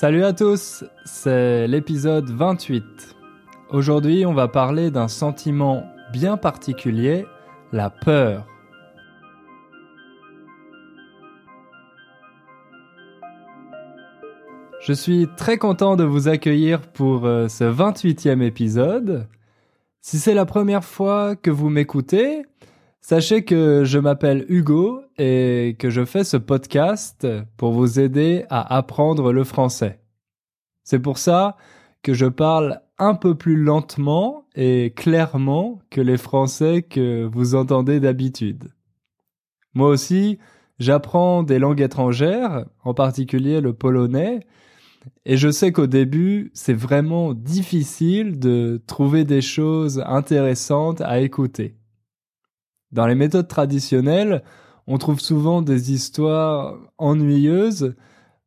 Salut à tous, c'est l'épisode 28. Aujourd'hui, on va parler d'un sentiment bien particulier, la peur. Je suis très content de vous accueillir pour euh, ce 28e épisode. Si c'est la première fois que vous m'écoutez, sachez que je m'appelle Hugo et que je fais ce podcast pour vous aider à apprendre le français. C'est pour ça que je parle un peu plus lentement et clairement que les Français que vous entendez d'habitude. Moi aussi, j'apprends des langues étrangères, en particulier le polonais, et je sais qu'au début, c'est vraiment difficile de trouver des choses intéressantes à écouter. Dans les méthodes traditionnelles, on trouve souvent des histoires ennuyeuses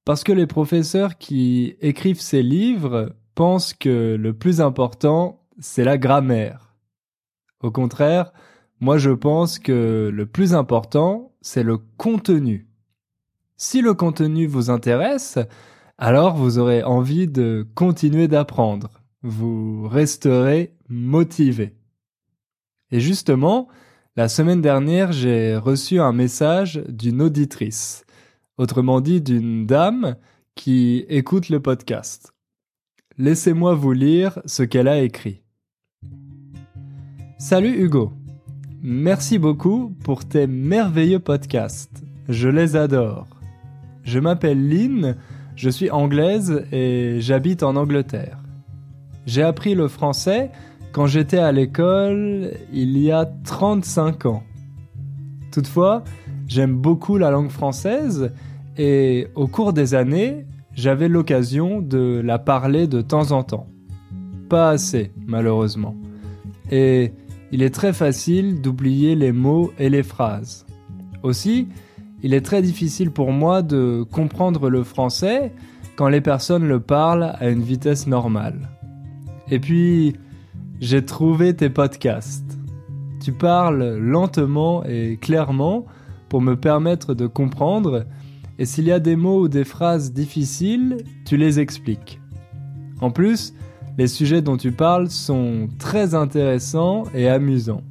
parce que les professeurs qui écrivent ces livres pensent que le plus important, c'est la grammaire. Au contraire, moi je pense que le plus important, c'est le contenu. Si le contenu vous intéresse, alors vous aurez envie de continuer d'apprendre. Vous resterez motivé. Et justement, la semaine dernière, j'ai reçu un message d'une auditrice, autrement dit d'une dame qui écoute le podcast. Laissez-moi vous lire ce qu'elle a écrit. Salut Hugo. Merci beaucoup pour tes merveilleux podcasts. Je les adore. Je m'appelle Lynn, je suis anglaise et j'habite en Angleterre. J'ai appris le français quand j'étais à l'école il y a 35 ans. Toutefois, j'aime beaucoup la langue française et au cours des années, j'avais l'occasion de la parler de temps en temps. Pas assez, malheureusement. Et il est très facile d'oublier les mots et les phrases. Aussi, il est très difficile pour moi de comprendre le français quand les personnes le parlent à une vitesse normale. Et puis, j'ai trouvé tes podcasts. Tu parles lentement et clairement pour me permettre de comprendre, et s'il y a des mots ou des phrases difficiles, tu les expliques. En plus, les sujets dont tu parles sont très intéressants et amusants.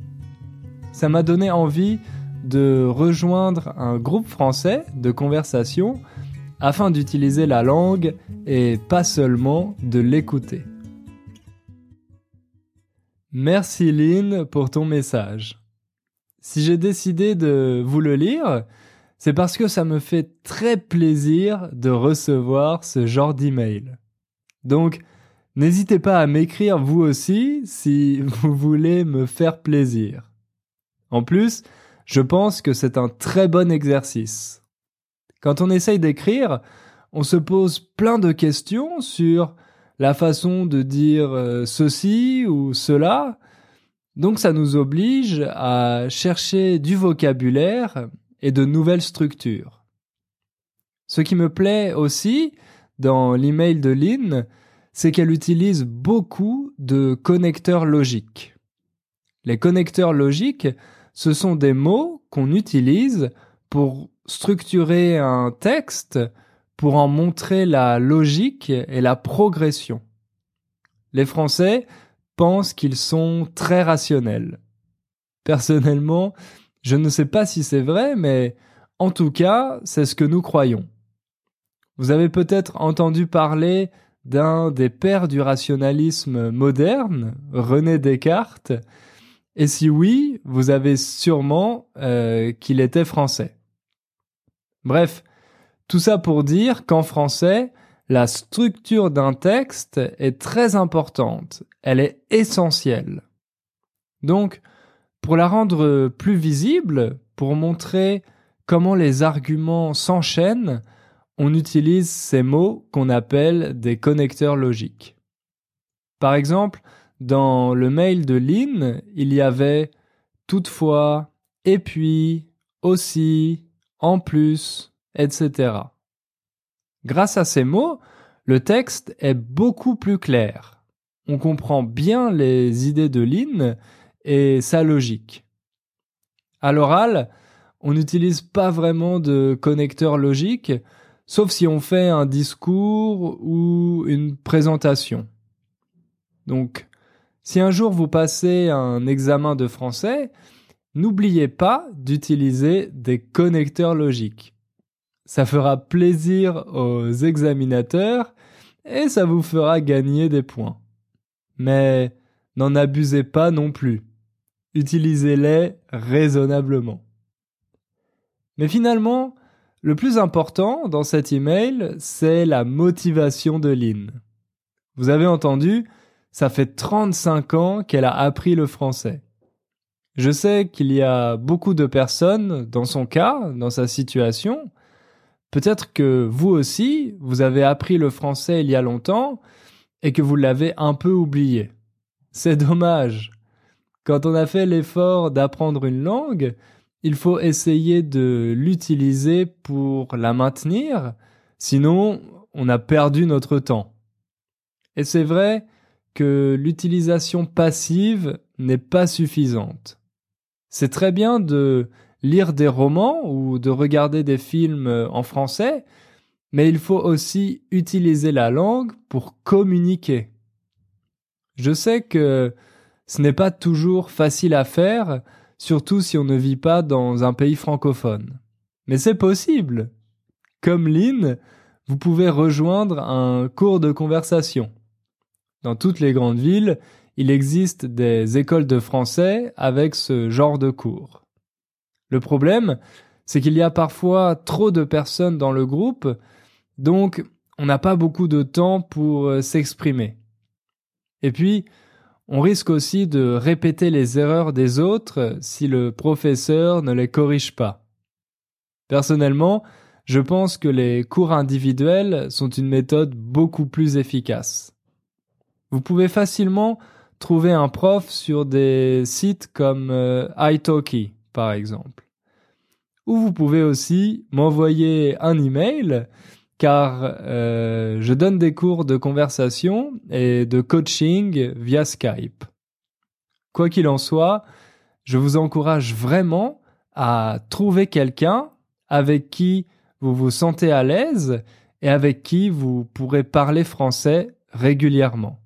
Ça m'a donné envie de rejoindre un groupe français de conversation afin d'utiliser la langue et pas seulement de l'écouter. Merci Lynn pour ton message. Si j'ai décidé de vous le lire, c'est parce que ça me fait très plaisir de recevoir ce genre d'email. Donc, n'hésitez pas à m'écrire vous aussi si vous voulez me faire plaisir. En plus, je pense que c'est un très bon exercice. Quand on essaye d'écrire, on se pose plein de questions sur la façon de dire euh, ceci ou cela. Donc ça nous oblige à chercher du vocabulaire et de nouvelles structures. Ce qui me plaît aussi dans l'email de Lynn, c'est qu'elle utilise beaucoup de connecteurs logiques. Les connecteurs logiques ce sont des mots qu'on utilise pour structurer un texte, pour en montrer la logique et la progression. Les Français pensent qu'ils sont très rationnels. Personnellement, je ne sais pas si c'est vrai, mais en tout cas, c'est ce que nous croyons. Vous avez peut-être entendu parler d'un des pères du rationalisme moderne, René Descartes, et si oui, vous avez sûrement euh, qu'il était français. Bref, tout ça pour dire qu'en français, la structure d'un texte est très importante, elle est essentielle. Donc, pour la rendre plus visible, pour montrer comment les arguments s'enchaînent, on utilise ces mots qu'on appelle des connecteurs logiques. Par exemple, dans le mail de Lynn, il y avait toutefois, et puis, aussi, en plus, etc. Grâce à ces mots, le texte est beaucoup plus clair. On comprend bien les idées de Lynn et sa logique. À l'oral, on n'utilise pas vraiment de connecteur logique, sauf si on fait un discours ou une présentation. Donc, si un jour vous passez un examen de français, n'oubliez pas d'utiliser des connecteurs logiques. Ça fera plaisir aux examinateurs et ça vous fera gagner des points. Mais n'en abusez pas non plus. Utilisez-les raisonnablement. Mais finalement, le plus important dans cet email, c'est la motivation de Lynn. Vous avez entendu, ça fait 35 ans qu'elle a appris le français. Je sais qu'il y a beaucoup de personnes dans son cas, dans sa situation. Peut-être que vous aussi, vous avez appris le français il y a longtemps et que vous l'avez un peu oublié. C'est dommage. Quand on a fait l'effort d'apprendre une langue, il faut essayer de l'utiliser pour la maintenir, sinon on a perdu notre temps. Et c'est vrai que l'utilisation passive n'est pas suffisante. C'est très bien de lire des romans ou de regarder des films en français, mais il faut aussi utiliser la langue pour communiquer. Je sais que ce n'est pas toujours facile à faire, surtout si on ne vit pas dans un pays francophone. Mais c'est possible. Comme Lynn, vous pouvez rejoindre un cours de conversation. Dans toutes les grandes villes, il existe des écoles de français avec ce genre de cours. Le problème, c'est qu'il y a parfois trop de personnes dans le groupe, donc on n'a pas beaucoup de temps pour euh, s'exprimer. Et puis, on risque aussi de répéter les erreurs des autres si le professeur ne les corrige pas. Personnellement, je pense que les cours individuels sont une méthode beaucoup plus efficace. Vous pouvez facilement trouver un prof sur des sites comme euh, italki, par exemple. Ou vous pouvez aussi m'envoyer un email car euh, je donne des cours de conversation et de coaching via Skype. Quoi qu'il en soit, je vous encourage vraiment à trouver quelqu'un avec qui vous vous sentez à l'aise et avec qui vous pourrez parler français régulièrement.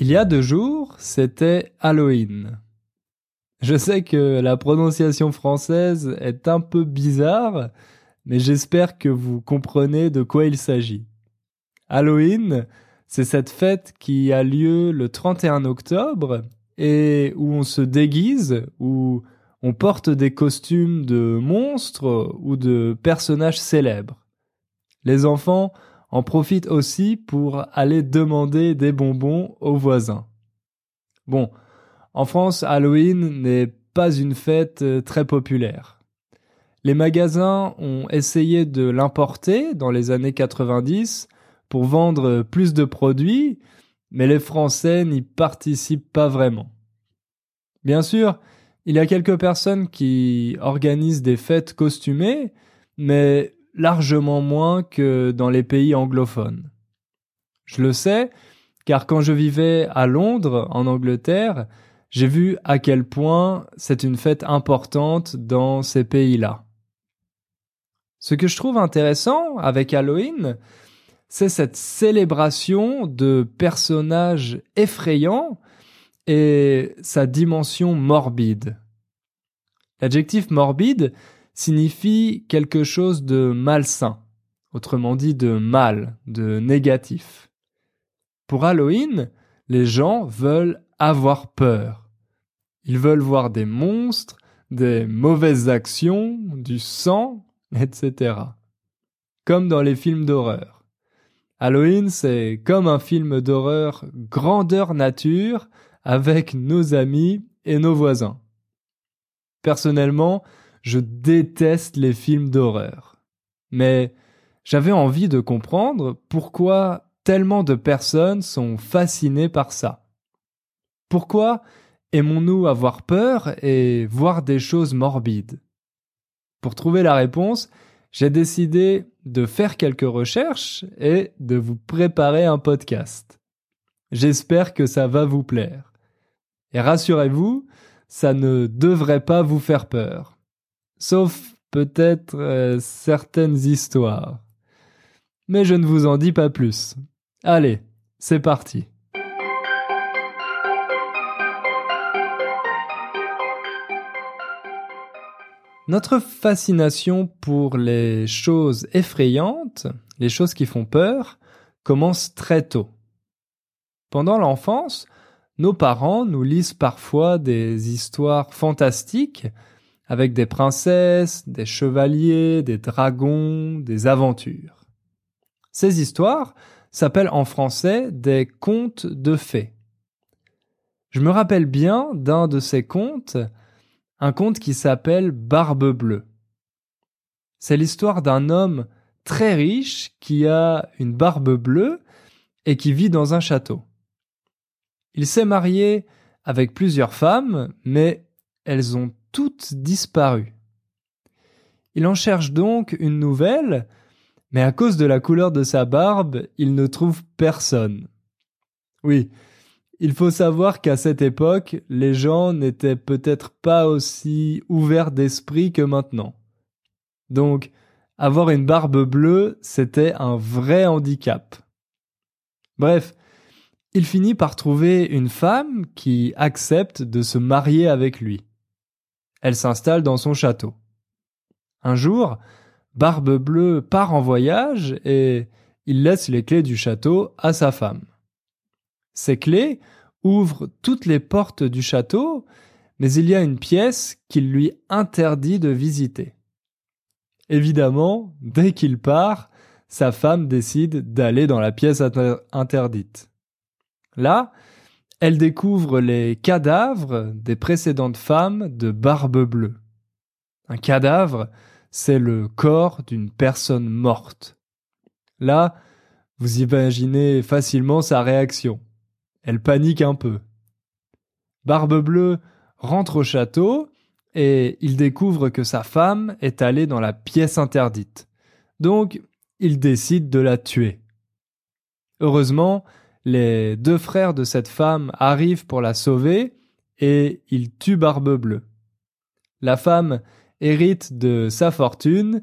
Il y a deux jours, c'était Halloween. Je sais que la prononciation française est un peu bizarre, mais j'espère que vous comprenez de quoi il s'agit. Halloween, c'est cette fête qui a lieu le 31 octobre et où on se déguise, où on porte des costumes de monstres ou de personnages célèbres. Les enfants en profitent aussi pour aller demander des bonbons aux voisins. Bon, en France, Halloween n'est pas une fête euh, très populaire. Les magasins ont essayé de l'importer dans les années 90 pour vendre plus de produits, mais les Français n'y participent pas vraiment. Bien sûr, il y a quelques personnes qui organisent des fêtes costumées, mais largement moins que dans les pays anglophones. Je le sais, car quand je vivais à Londres, en Angleterre, j'ai vu à quel point c'est une fête importante dans ces pays-là. Ce que je trouve intéressant avec Halloween, c'est cette célébration de personnages effrayants et sa dimension morbide. L'adjectif morbide signifie quelque chose de malsain, autrement dit de mal, de négatif. Pour Halloween, les gens veulent avoir peur. Ils veulent voir des monstres, des mauvaises actions, du sang, etc. Comme dans les films d'horreur. Halloween, c'est comme un film d'horreur grandeur nature avec nos amis et nos voisins. Personnellement, je déteste les films d'horreur. Mais j'avais envie de comprendre pourquoi tellement de personnes sont fascinées par ça. Pourquoi aimons-nous avoir peur et voir des choses morbides? Pour trouver la réponse, j'ai décidé de faire quelques recherches et de vous préparer un podcast. J'espère que ça va vous plaire. Et rassurez-vous, ça ne devrait pas vous faire peur. Sauf peut-être euh, certaines histoires. Mais je ne vous en dis pas plus. Allez, c'est parti. Notre fascination pour les choses effrayantes, les choses qui font peur, commence très tôt. Pendant l'enfance, nos parents nous lisent parfois des histoires fantastiques avec des princesses, des chevaliers, des dragons, des aventures. Ces histoires s'appellent en français des contes de fées. Je me rappelle bien d'un de ces contes un conte qui s'appelle Barbe Bleue. C'est l'histoire d'un homme très riche qui a une barbe bleue et qui vit dans un château. Il s'est marié avec plusieurs femmes, mais elles ont toutes disparu. Il en cherche donc une nouvelle, mais à cause de la couleur de sa barbe, il ne trouve personne. Oui, il faut savoir qu'à cette époque, les gens n'étaient peut-être pas aussi ouverts d'esprit que maintenant. Donc, avoir une barbe bleue, c'était un vrai handicap. Bref, il finit par trouver une femme qui accepte de se marier avec lui. Elle s'installe dans son château. Un jour, Barbe Bleue part en voyage et il laisse les clés du château à sa femme. Ces clés ouvrent toutes les portes du château, mais il y a une pièce qu'il lui interdit de visiter. Évidemment, dès qu'il part, sa femme décide d'aller dans la pièce interdite. Là, elle découvre les cadavres des précédentes femmes de Barbe Bleue. Un cadavre, c'est le corps d'une personne morte. Là, vous imaginez facilement sa réaction. Elle panique un peu. Barbe Bleue rentre au château et il découvre que sa femme est allée dans la pièce interdite. Donc, il décide de la tuer. Heureusement, les deux frères de cette femme arrivent pour la sauver et ils tuent Barbe Bleue. La femme hérite de sa fortune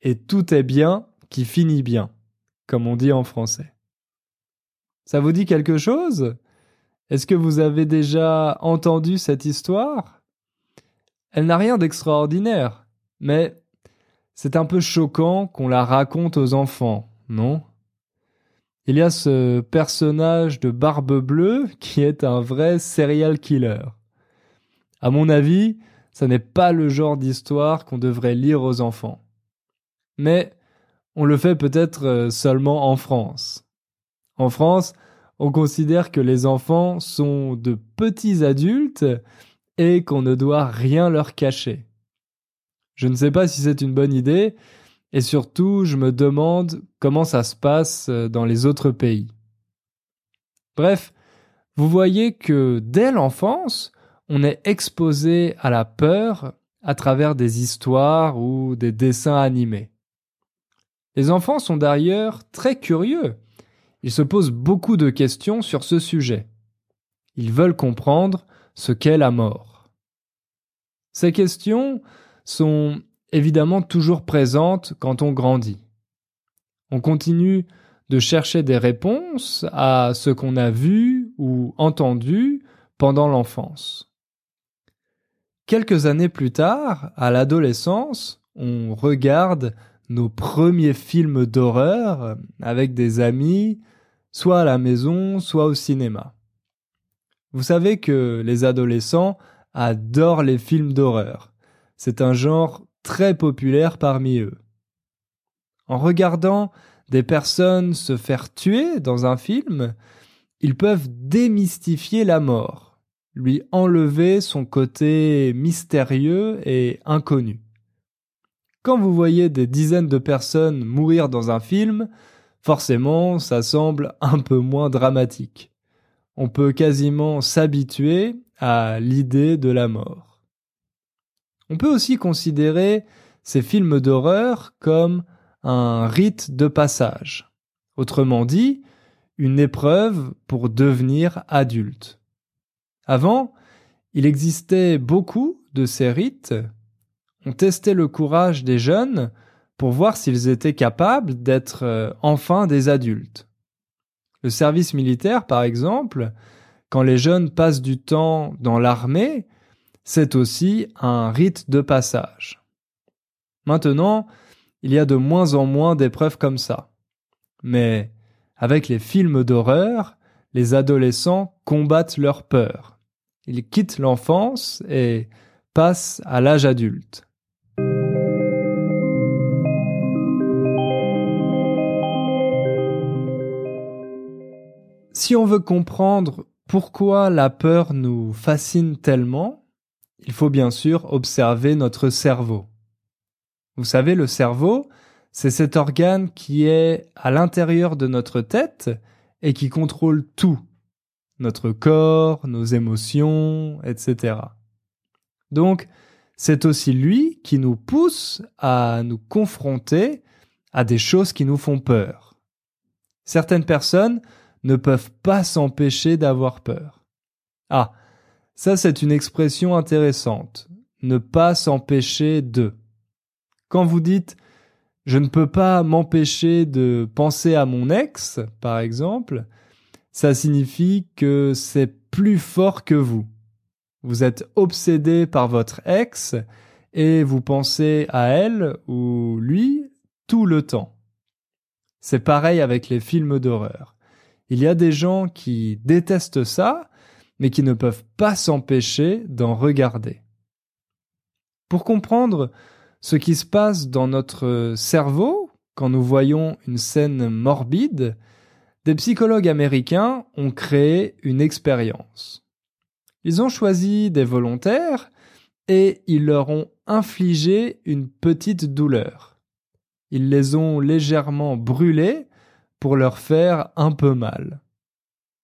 et tout est bien qui finit bien, comme on dit en français. Ça vous dit quelque chose? Est-ce que vous avez déjà entendu cette histoire? Elle n'a rien d'extraordinaire, mais c'est un peu choquant qu'on la raconte aux enfants, non? Il y a ce personnage de Barbe Bleue qui est un vrai serial killer. À mon avis, ça n'est pas le genre d'histoire qu'on devrait lire aux enfants. Mais on le fait peut-être euh, seulement en France. En France, on considère que les enfants sont de petits adultes et qu'on ne doit rien leur cacher. Je ne sais pas si c'est une bonne idée, et surtout je me demande comment ça se passe euh, dans les autres pays. Bref, vous voyez que dès l'enfance, on est exposé à la peur à travers des histoires ou des dessins animés. Les enfants sont d'ailleurs très curieux ils se posent beaucoup de questions sur ce sujet. Ils veulent comprendre ce qu'est la mort. Ces questions sont évidemment toujours présentes quand on grandit. On continue de chercher des réponses à ce qu'on a vu ou entendu pendant l'enfance. Quelques années plus tard, à l'adolescence, on regarde nos premiers films d'horreur avec des amis, soit à la maison, soit au cinéma. Vous savez que les adolescents adorent les films d'horreur. C'est un genre très populaire parmi eux. En regardant des personnes se faire tuer dans un film, ils peuvent démystifier la mort, lui enlever son côté mystérieux et inconnu. Quand vous voyez des dizaines de personnes mourir dans un film, forcément, ça semble un peu moins dramatique. On peut quasiment s'habituer à l'idée de la mort. On peut aussi considérer ces films d'horreur comme un rite de passage. Autrement dit, une épreuve pour devenir adulte. Avant, Il existait beaucoup de ces rites. On testait le courage des jeunes pour voir s'ils étaient capables d'être euh, enfin des adultes. Le service militaire, par exemple, quand les jeunes passent du temps dans l'armée, c'est aussi un rite de passage. Maintenant, il y a de moins en moins d'épreuves comme ça. Mais avec les films d'horreur, les adolescents combattent leur peur. Ils quittent l'enfance et passent à l'âge adulte. Si on veut comprendre pourquoi la peur nous fascine tellement, il faut bien sûr observer notre cerveau. Vous savez, le cerveau, c'est cet organe qui est à l'intérieur de notre tête et qui contrôle tout. Notre corps, nos émotions, etc. Donc, c'est aussi lui qui nous pousse à nous confronter à des choses qui nous font peur. Certaines personnes ne peuvent pas s'empêcher d'avoir peur. Ah, ça c'est une expression intéressante. Ne pas s'empêcher de. Quand vous dites je ne peux pas m'empêcher de penser à mon ex, par exemple, ça signifie que c'est plus fort que vous. Vous êtes obsédé par votre ex et vous pensez à elle ou lui tout le temps. C'est pareil avec les films d'horreur. Il y a des gens qui détestent ça, mais qui ne peuvent pas s'empêcher d'en regarder. Pour comprendre ce qui se passe dans notre cerveau quand nous voyons une scène morbide, des psychologues américains ont créé une expérience. Ils ont choisi des volontaires et ils leur ont infligé une petite douleur. Ils les ont légèrement brûlés pour leur faire un peu mal.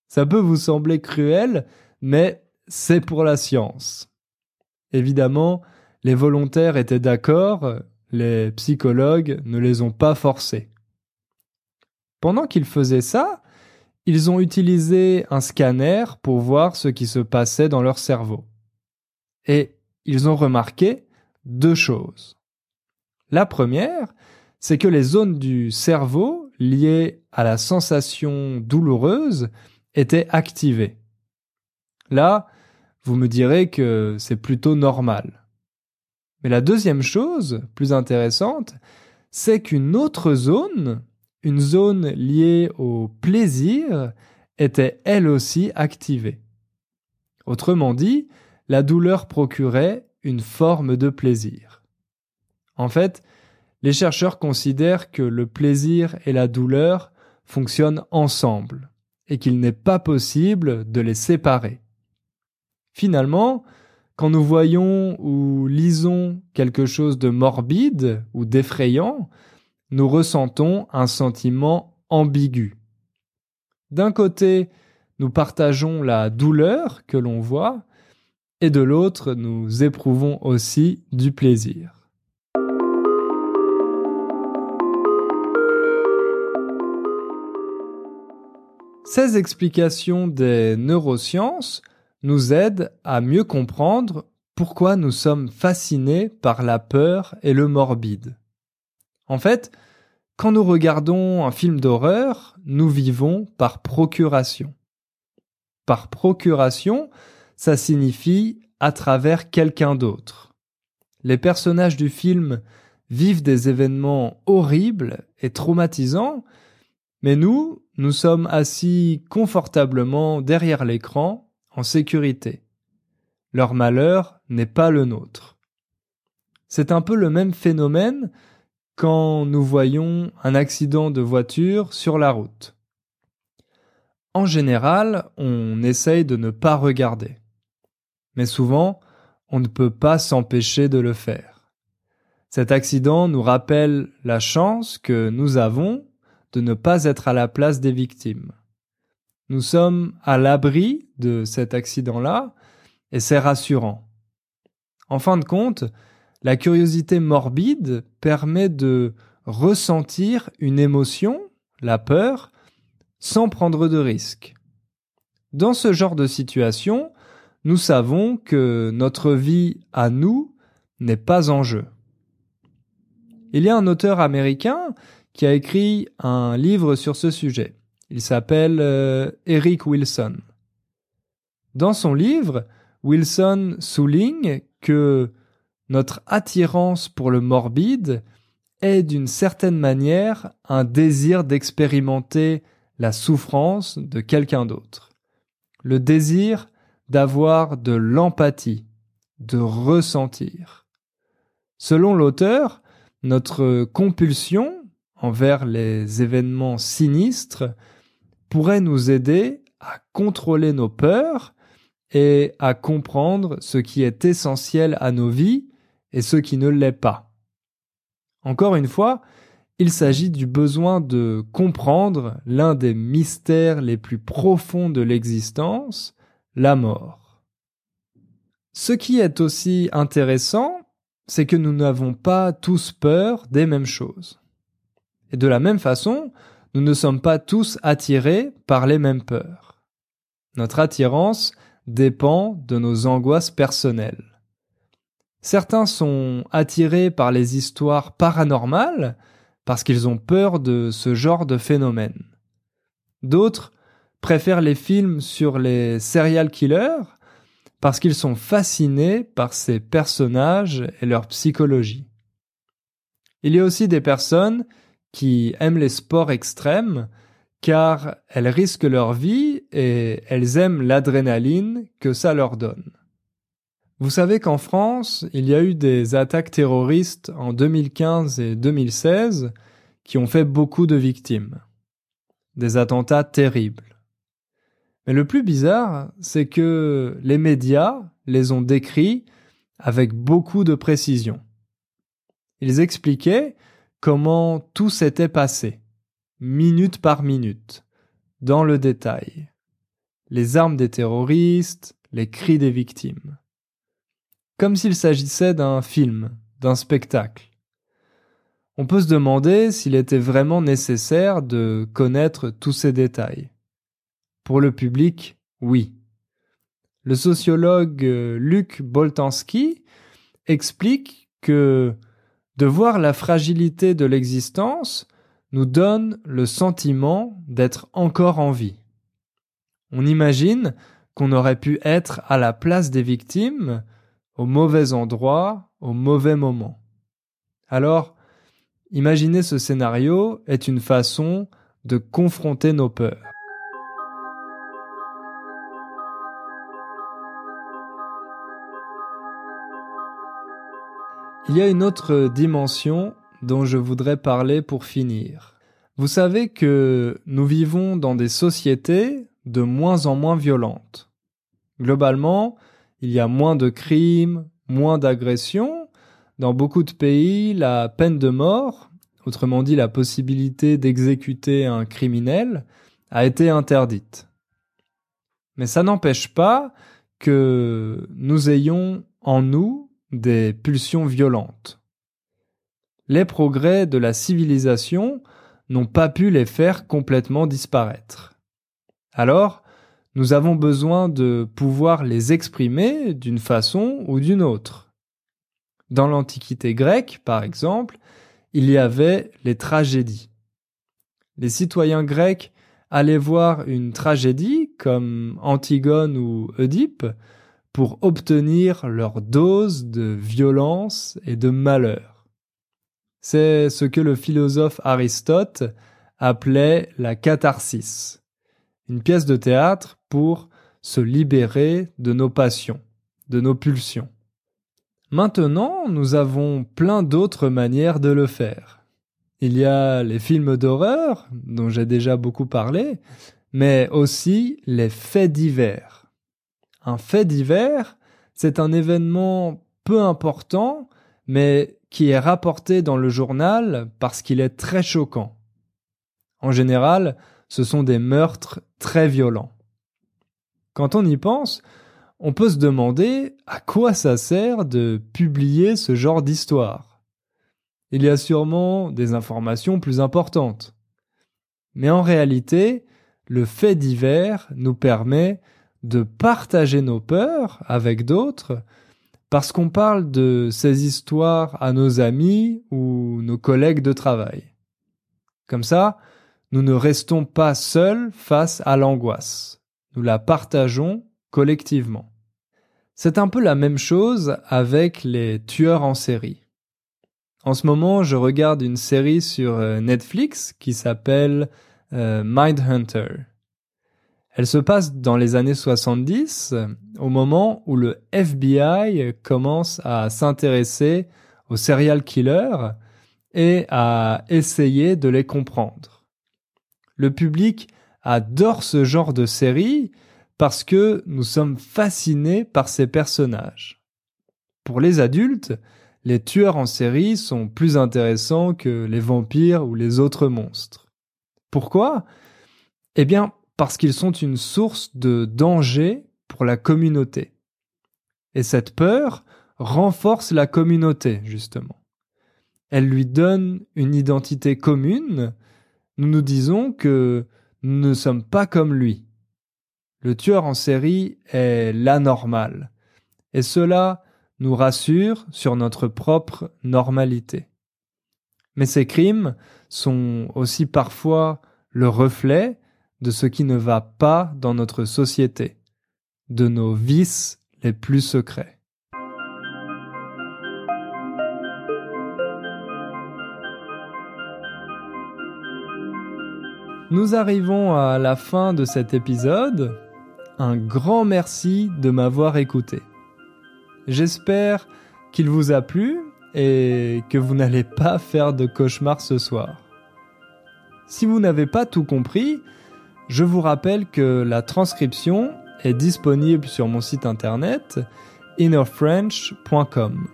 Ça peut vous sembler cruel, mais c'est pour la science. Évidemment, les volontaires étaient d'accord, les psychologues ne les ont pas forcés. Pendant qu'ils faisaient ça, ils ont utilisé un scanner pour voir ce qui se passait dans leur cerveau. Et ils ont remarqué deux choses. La première, c'est que les zones du cerveau liées à la sensation douloureuse étaient activées. Là, vous me direz que c'est plutôt normal. Mais la deuxième chose, plus intéressante, c'est qu'une autre zone, une zone liée au plaisir, était elle aussi activée. Autrement dit, la douleur procurait une forme de plaisir. En fait, les chercheurs considèrent que le plaisir et la douleur fonctionnent ensemble et qu'il n'est pas possible de les séparer. Finalement, quand nous voyons ou lisons quelque chose de morbide ou d'effrayant, nous ressentons un sentiment ambigu. D'un côté, nous partageons la douleur que l'on voit, et de l'autre, nous éprouvons aussi du plaisir. Ces explications des neurosciences nous aident à mieux comprendre pourquoi nous sommes fascinés par la peur et le morbide. En fait, quand nous regardons un film d'horreur, nous vivons par procuration. Par procuration, ça signifie à travers quelqu'un d'autre. Les personnages du film vivent des événements horribles et traumatisants, mais nous, nous sommes assis confortablement derrière l'écran, en sécurité. Leur malheur n'est pas le nôtre. C'est un peu le même phénomène quand nous voyons un accident de voiture sur la route. En général, on essaye de ne pas regarder. Mais souvent, on ne peut pas s'empêcher de le faire. Cet accident nous rappelle la chance que nous avons de ne pas être à la place des victimes. Nous sommes à l'abri de cet accident-là et c'est rassurant. En fin de compte, la curiosité morbide permet de ressentir une émotion, la peur, sans prendre de risques. Dans ce genre de situation, nous savons que notre vie à nous n'est pas en jeu. Il y a un auteur américain qui a écrit un livre sur ce sujet. Il s'appelle euh, Eric Wilson. Dans son livre, Wilson souligne que notre attirance pour le morbide est d'une certaine manière un désir d'expérimenter la souffrance de quelqu'un d'autre. Le désir d'avoir de l'empathie, de ressentir. Selon l'auteur, notre compulsion envers les événements sinistres pourrait nous aider à contrôler nos peurs et à comprendre ce qui est essentiel à nos vies et ce qui ne l'est pas. Encore une fois, il s'agit du besoin de comprendre l'un des mystères les plus profonds de l'existence, la mort. Ce qui est aussi intéressant, c'est que nous n'avons pas tous peur des mêmes choses. Et de la même façon, nous ne sommes pas tous attirés par les mêmes peurs. Notre attirance dépend de nos angoisses personnelles. Certains sont attirés par les histoires paranormales parce qu'ils ont peur de ce genre de phénomène. D'autres préfèrent les films sur les serial killers parce qu'ils sont fascinés par ces personnages et leur psychologie. Il y a aussi des personnes qui aiment les sports extrêmes car elles risquent leur vie et elles aiment l'adrénaline que ça leur donne. Vous savez qu'en France, il y a eu des attaques terroristes en 2015 et 2016 qui ont fait beaucoup de victimes. Des attentats terribles. Mais le plus bizarre, c'est que les médias les ont décrits avec beaucoup de précision. Ils expliquaient comment tout s'était passé, minute par minute, dans le détail. Les armes des terroristes, les cris des victimes. Comme s'il s'agissait d'un film, d'un spectacle. On peut se demander s'il était vraiment nécessaire de connaître tous ces détails. Pour le public, oui. Le sociologue euh, Luc Boltanski explique que de voir la fragilité de l'existence nous donne le sentiment d'être encore en vie. On imagine qu'on aurait pu être à la place des victimes, au mauvais endroit, au mauvais moment. Alors, imaginer ce scénario est une façon de confronter nos peurs. Il y a une autre dimension dont je voudrais parler pour finir. Vous savez que nous vivons dans des sociétés de moins en moins violentes. Globalement, il y a moins de crimes, moins d'agressions. Dans beaucoup de pays, la peine de mort, autrement dit la possibilité d'exécuter un criminel, a été interdite. Mais ça n'empêche pas que nous ayons en nous des pulsions violentes. Les progrès de la civilisation n'ont pas pu les faire complètement disparaître. Alors, nous avons besoin de pouvoir les exprimer d'une façon ou d'une autre. Dans l'Antiquité grecque, par exemple, il y avait les tragédies. Les citoyens grecs allaient voir une tragédie comme Antigone ou Oedipe pour obtenir leur dose de violence et de malheur. C'est ce que le philosophe Aristote appelait la catharsis, une pièce de théâtre pour se libérer de nos passions, de nos pulsions. Maintenant, nous avons plein d'autres manières de le faire. Il y a les films d'horreur, dont j'ai déjà beaucoup parlé, mais aussi les faits divers un fait divers, c'est un événement peu important, mais qui est rapporté dans le journal parce qu'il est très choquant. En général, ce sont des meurtres très violents. Quand on y pense, on peut se demander à quoi ça sert de publier ce genre d'histoire. Il y a sûrement des informations plus importantes. Mais en réalité, le fait divers nous permet de partager nos peurs avec d'autres parce qu'on parle de ces histoires à nos amis ou nos collègues de travail. Comme ça, nous ne restons pas seuls face à l'angoisse. Nous la partageons collectivement. C'est un peu la même chose avec les tueurs en série. En ce moment, je regarde une série sur euh, Netflix qui s'appelle euh, Mindhunter. Elle se passe dans les années 70, au moment où le FBI commence à s'intéresser aux serial killers et à essayer de les comprendre. Le public adore ce genre de série parce que nous sommes fascinés par ces personnages. Pour les adultes, les tueurs en série sont plus intéressants que les vampires ou les autres monstres. Pourquoi? Eh bien, parce qu'ils sont une source de danger pour la communauté. Et cette peur renforce la communauté, justement. Elle lui donne une identité commune. Nous nous disons que nous ne sommes pas comme lui. Le tueur en série est l'anormal. Et cela nous rassure sur notre propre normalité. Mais ces crimes sont aussi parfois le reflet de ce qui ne va pas dans notre société, de nos vices les plus secrets. Nous arrivons à la fin de cet épisode. Un grand merci de m'avoir écouté. J'espère qu'il vous a plu et que vous n'allez pas faire de cauchemar ce soir. Si vous n'avez pas tout compris, je vous rappelle que la transcription est disponible sur mon site internet innerfrench.com.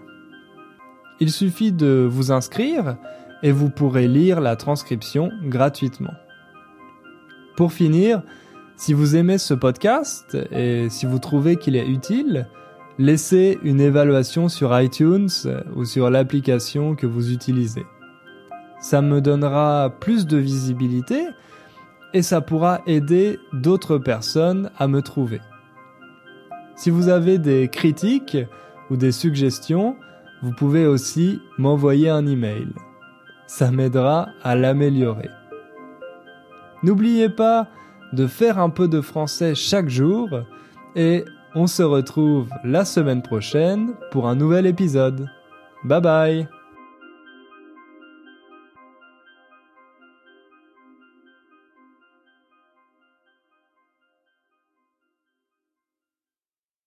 Il suffit de vous inscrire et vous pourrez lire la transcription gratuitement. Pour finir, si vous aimez ce podcast et si vous trouvez qu'il est utile, laissez une évaluation sur iTunes ou sur l'application que vous utilisez. Ça me donnera plus de visibilité et ça pourra aider d'autres personnes à me trouver. Si vous avez des critiques ou des suggestions, vous pouvez aussi m'envoyer un email. Ça m'aidera à l'améliorer. N'oubliez pas de faire un peu de français chaque jour et on se retrouve la semaine prochaine pour un nouvel épisode. Bye bye